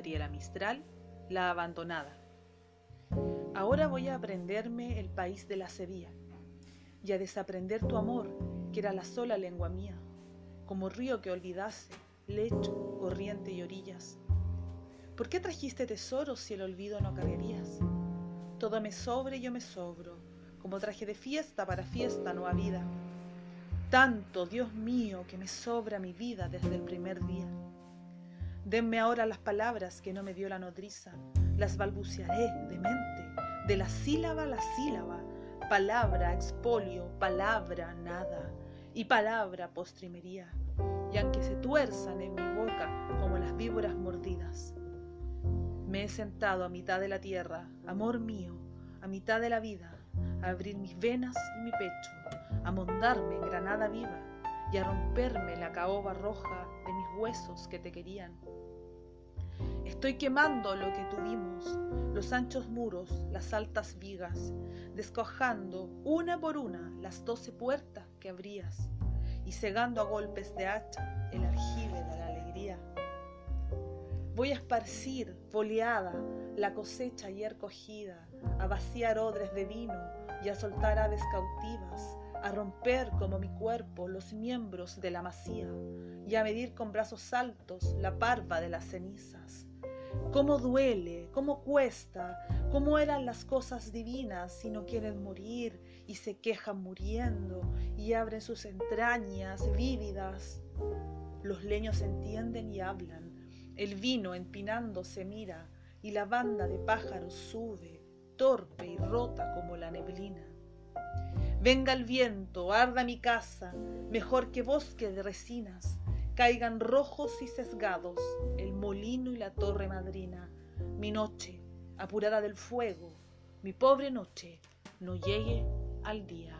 vería la Mistral, la abandonada. Ahora voy a aprenderme el país de la sevilla y a desaprender tu amor, que era la sola lengua mía, como río que olvidase, lecho, corriente y orillas. ¿Por qué trajiste tesoros si el olvido no cargarías? Todo me sobre yo me sobro, como traje de fiesta para fiesta no vida. Tanto, Dios mío, que me sobra mi vida desde el primer día. Denme ahora las palabras que no me dio la nodriza, las balbucearé de mente, de la sílaba a la sílaba, palabra, expolio, palabra, nada, y palabra, postrimería, y aunque se tuerzan en mi boca como las víboras mordidas. Me he sentado a mitad de la tierra, amor mío, a mitad de la vida, a abrir mis venas y mi pecho, a mondarme en granada viva y a romperme la caoba roja de mis huesos que te querían. Estoy quemando lo que tuvimos, los anchos muros, las altas vigas, descojando una por una las doce puertas que abrías y cegando a golpes de hacha el aljibe de la alegría. Voy a esparcir, foliada, la cosecha ayer cogida, a vaciar odres de vino y a soltar aves cautivas, a romper como mi cuerpo los miembros de la masía y a medir con brazos altos la parva de las cenizas cómo duele, cómo cuesta, cómo eran las cosas divinas si no quieren morir y se quejan muriendo y abren sus entrañas vívidas. Los leños entienden y hablan, el vino empinando se mira y la banda de pájaros sube, torpe y rota como la neblina. Venga el viento, arda mi casa, mejor que bosque de resinas, caigan rojos y sesgados el molino y la torre madrina. Mi noche, apurada del fuego, mi pobre noche, no llegue al día.